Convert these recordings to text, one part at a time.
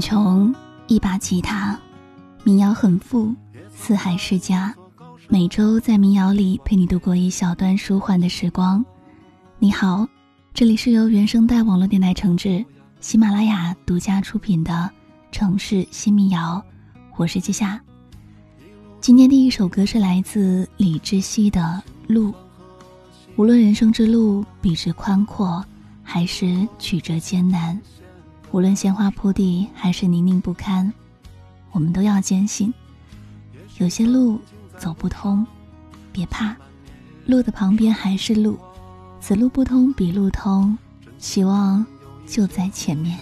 穷，一把吉他；民谣很富，四海世家。每周在民谣里陪你度过一小段舒缓的时光。你好，这里是由原声带网络电台承制、喜马拉雅独家出品的《城市新民谣》，我是季夏。今天第一首歌是来自李志熙的《路》。无论人生之路笔直宽阔，还是曲折艰难；无论鲜花铺地，还是泥泞不堪，我们都要坚信，有些路走不通，别怕，路的旁边还是路，此路不通彼路通，希望就在前面。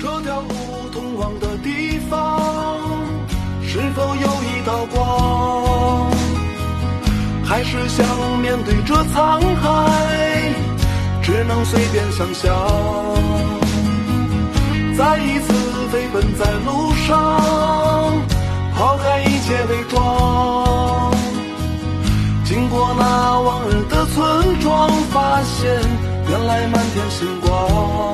这条路通往的地方，是否有一？道光，还是想面对这沧海，只能随便想象。再一次飞奔在路上，抛开一切伪装。经过那往日的村庄，发现原来满天星光。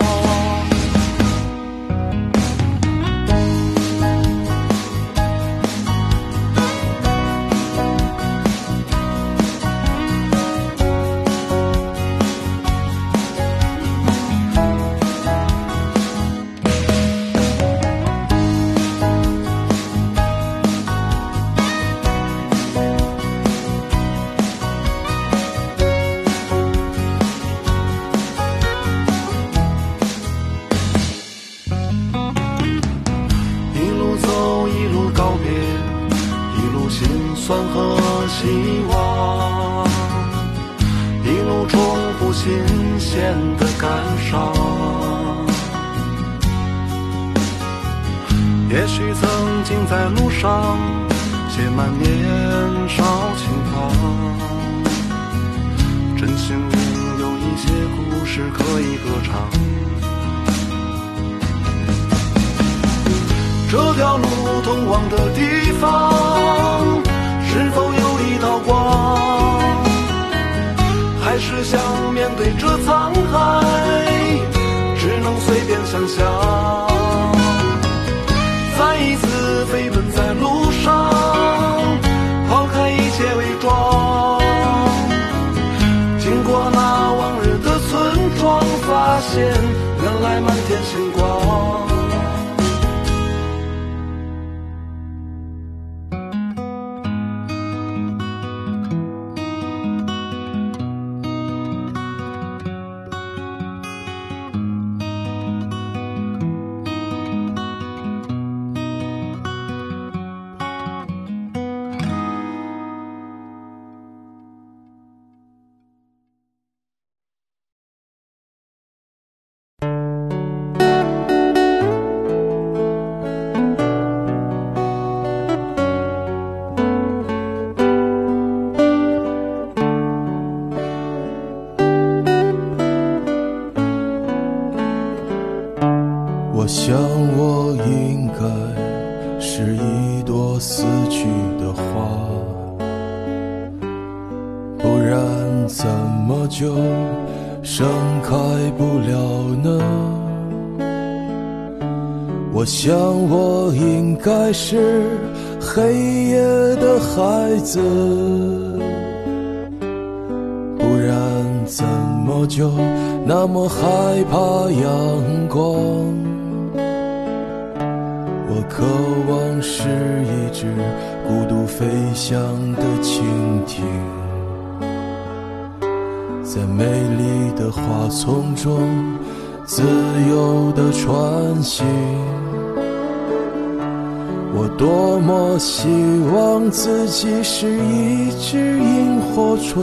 和希望，一路重复新鲜的感伤也许曾经在路上写满年少轻狂，真幸运有一些故事可以歌唱。这条路通往的地方，是否有一道光？还是想面对这沧海，只能随便想象。么就那么害怕阳光？我渴望是一只孤独飞翔的蜻蜓。在美丽的花丛中自由地穿行，我多么希望自己是一只萤火虫，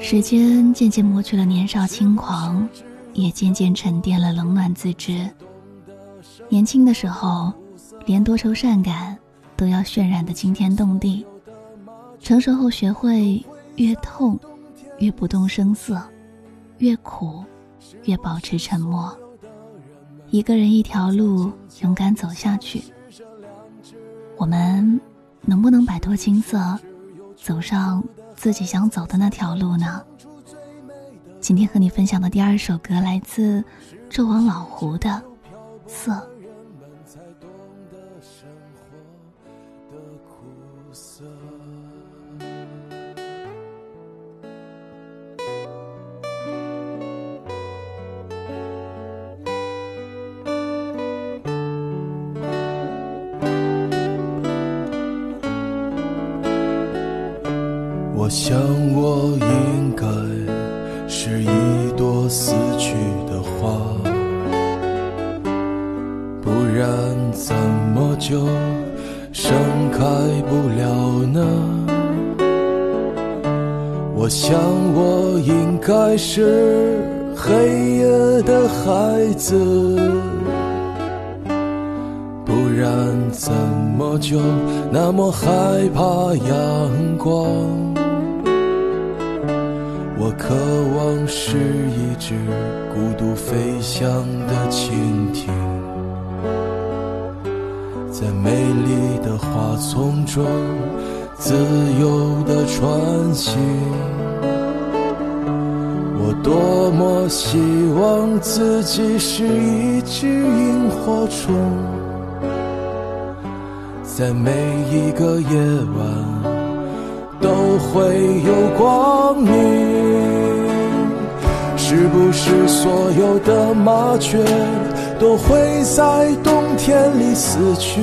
时间渐渐磨去了年少轻狂，也渐渐沉淀了冷暖自知。年轻的时候，连多愁善感都要渲染的惊天动地；成熟后，学会越痛越不动声色，越苦越保持沉默。一个人一条路，勇敢走下去。我们能不能摆脱青涩，走上自己想走的那条路呢？今天和你分享的第二首歌来自纣王老胡的《色》。我想，我应该是黑夜的孩子，不然怎么就那么害怕阳光？我渴望是一只孤独飞翔的蜻蜓，在美丽的花丛中自由的穿行。我多么希望自己是一只萤火虫，在每一个夜晚。都会有光明，是不是所有的麻雀都会在冬天里死去？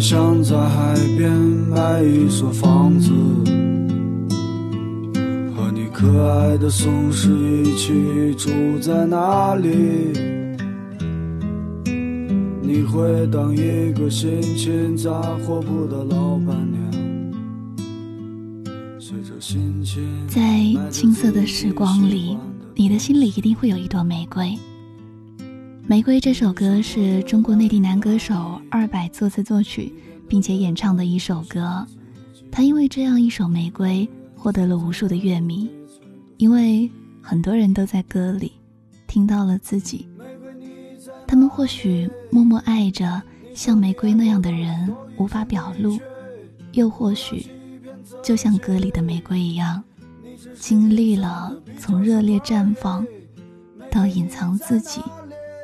想在海边买一所房子，和你可爱的松狮一起住在那里。你会当一个心情杂货铺的老板娘。在青涩的时光里，你的心里一定会有一朵玫瑰。《玫瑰》这首歌是中国内地男歌手二百作词作曲，并且演唱的一首歌。他因为这样一首《玫瑰》获得了无数的乐迷，因为很多人都在歌里听到了自己。他们或许默默爱着像玫瑰那样的人，无法表露；又或许，就像歌里的玫瑰一样，经历了从热烈绽放到隐藏自己。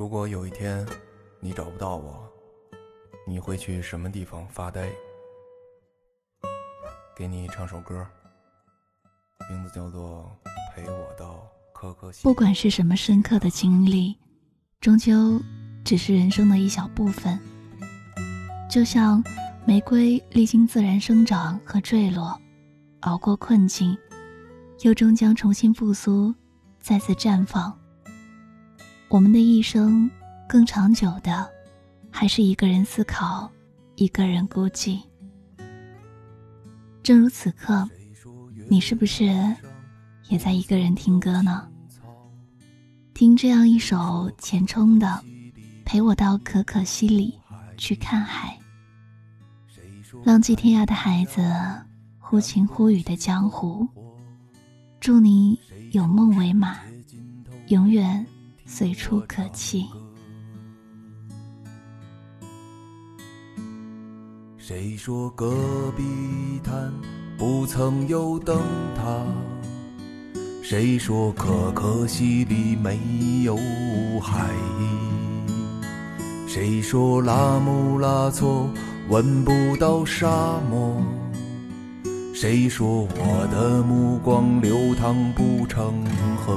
如果有一天你找不到我，你会去什么地方发呆？给你唱首歌，名字叫做《陪我到可可西》。不管是什么深刻的经历，终究只是人生的一小部分。就像玫瑰历经自然生长和坠落，熬过困境，又终将重新复苏，再次绽放。我们的一生，更长久的，还是一个人思考，一个人孤寂。正如此刻，你是不是也在一个人听歌呢？听这样一首钱冲的《陪我到可可西里去看海》，浪迹天涯的孩子，忽晴忽雨的江湖。祝你有梦为马，永远。随处可栖。谁说戈壁滩不曾有灯塔？谁说可可西里没有海？谁说拉姆拉措闻不到沙漠？谁说我的目光流淌不成河？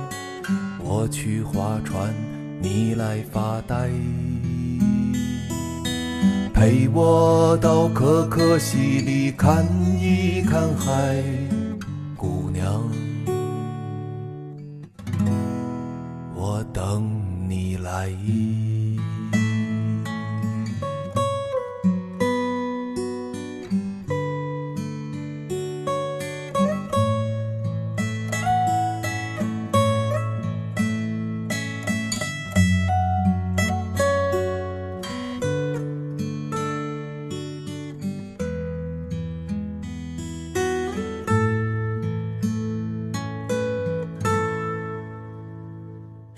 我去划船，你来发呆，陪我到可可西里看一看海，姑娘，我等你来。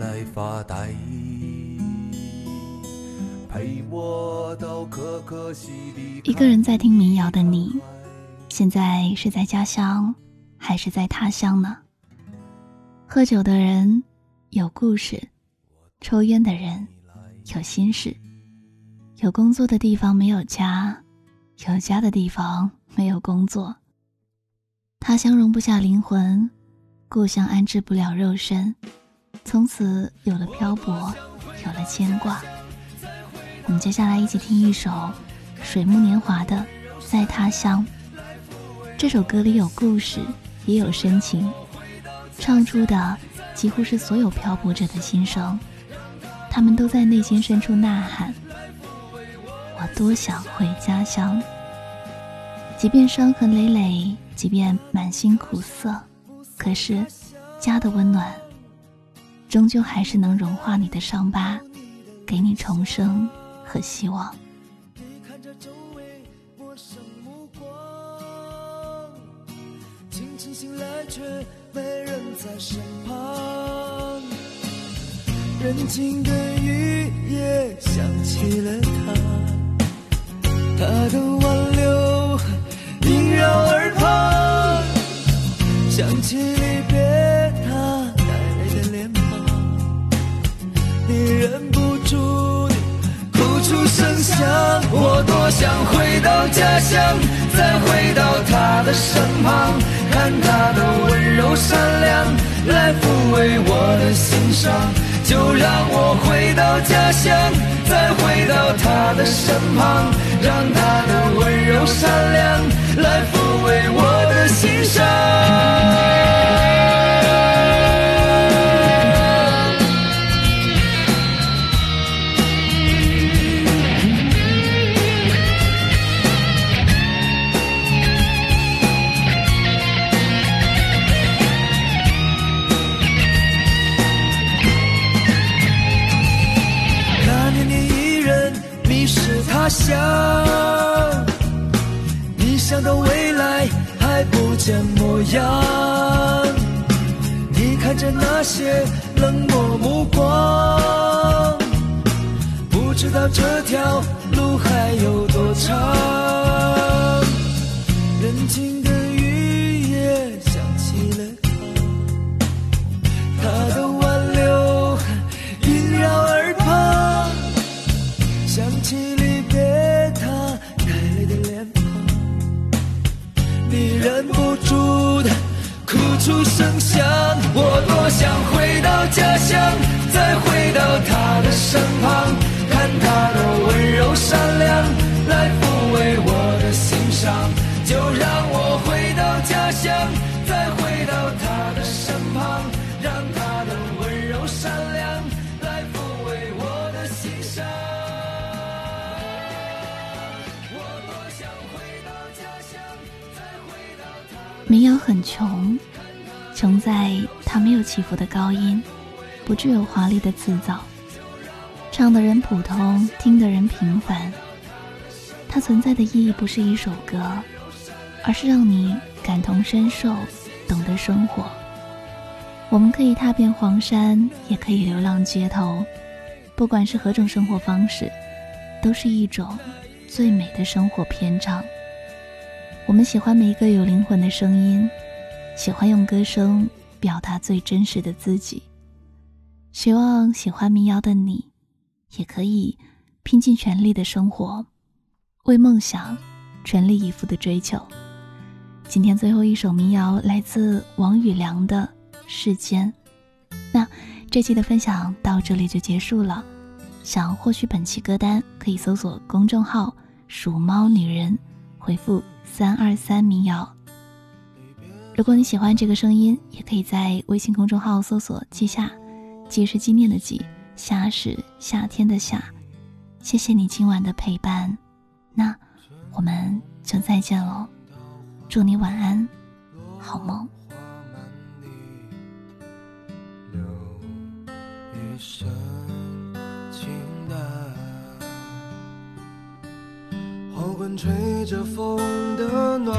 来发呆，一个人在听民谣的你，现在是在家乡还是在他乡呢？喝酒的人有故事，抽烟的人有心事，有工作的地方没有家，有家的地方没有工作。他乡容不下灵魂，故乡安置不了肉身。从此有了漂泊，有了牵挂。我们接下来一起听一首水木年华的《在他乡》。这首歌里有故事，也有深情，唱出的几乎是所有漂泊者的心声。他们都在内心深处呐喊：“我多想回家乡。”即便伤痕累累，即便满心苦涩，可是家的温暖。终究还是能融化你的伤疤，给你重生和希望。看着周围陌生目光，清晨醒来却没人在身旁。人静的雨也想起了他，他的挽留萦绕耳旁，想起忍不住的哭出声响，我多想回到家乡，再回到他的身旁，看他的温柔善良，来抚慰我的心伤。就让我回到家乡，再回到他的身旁，让他的温柔善良来抚慰我的心伤。伏的高音，不具有华丽的词藻，唱的人普通，听的人平凡。它存在的意义不是一首歌，而是让你感同身受，懂得生活。我们可以踏遍黄山，也可以流浪街头，不管是何种生活方式，都是一种最美的生活篇章。我们喜欢每一个有灵魂的声音，喜欢用歌声表达最真实的自己。希望喜欢民谣的你，也可以拼尽全力的生活，为梦想全力以赴的追求。今天最后一首民谣来自王宇良的《世间》。那这期的分享到这里就结束了。想获取本期歌单，可以搜索公众号“鼠猫女人”，回复“三二三民谣”。如果你喜欢这个声音，也可以在微信公众号搜索“季夏”，“季”是纪念的“季”，“夏”是夏天的“夏”。谢谢你今晚的陪伴，那我们就再见喽！祝你晚安，好梦。黄昏吹着风的暖，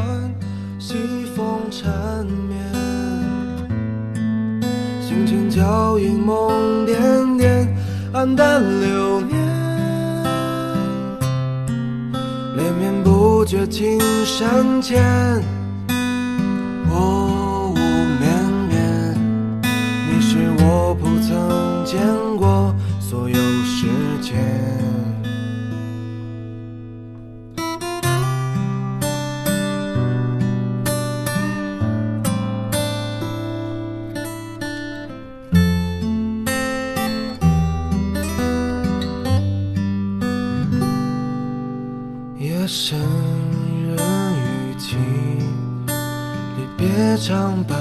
西风缠绵，心情脚印梦点点，黯淡流年，连绵不绝青山前，薄雾绵绵，你是我不曾见过所有世界。唱吧。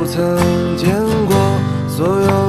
不曾见过所有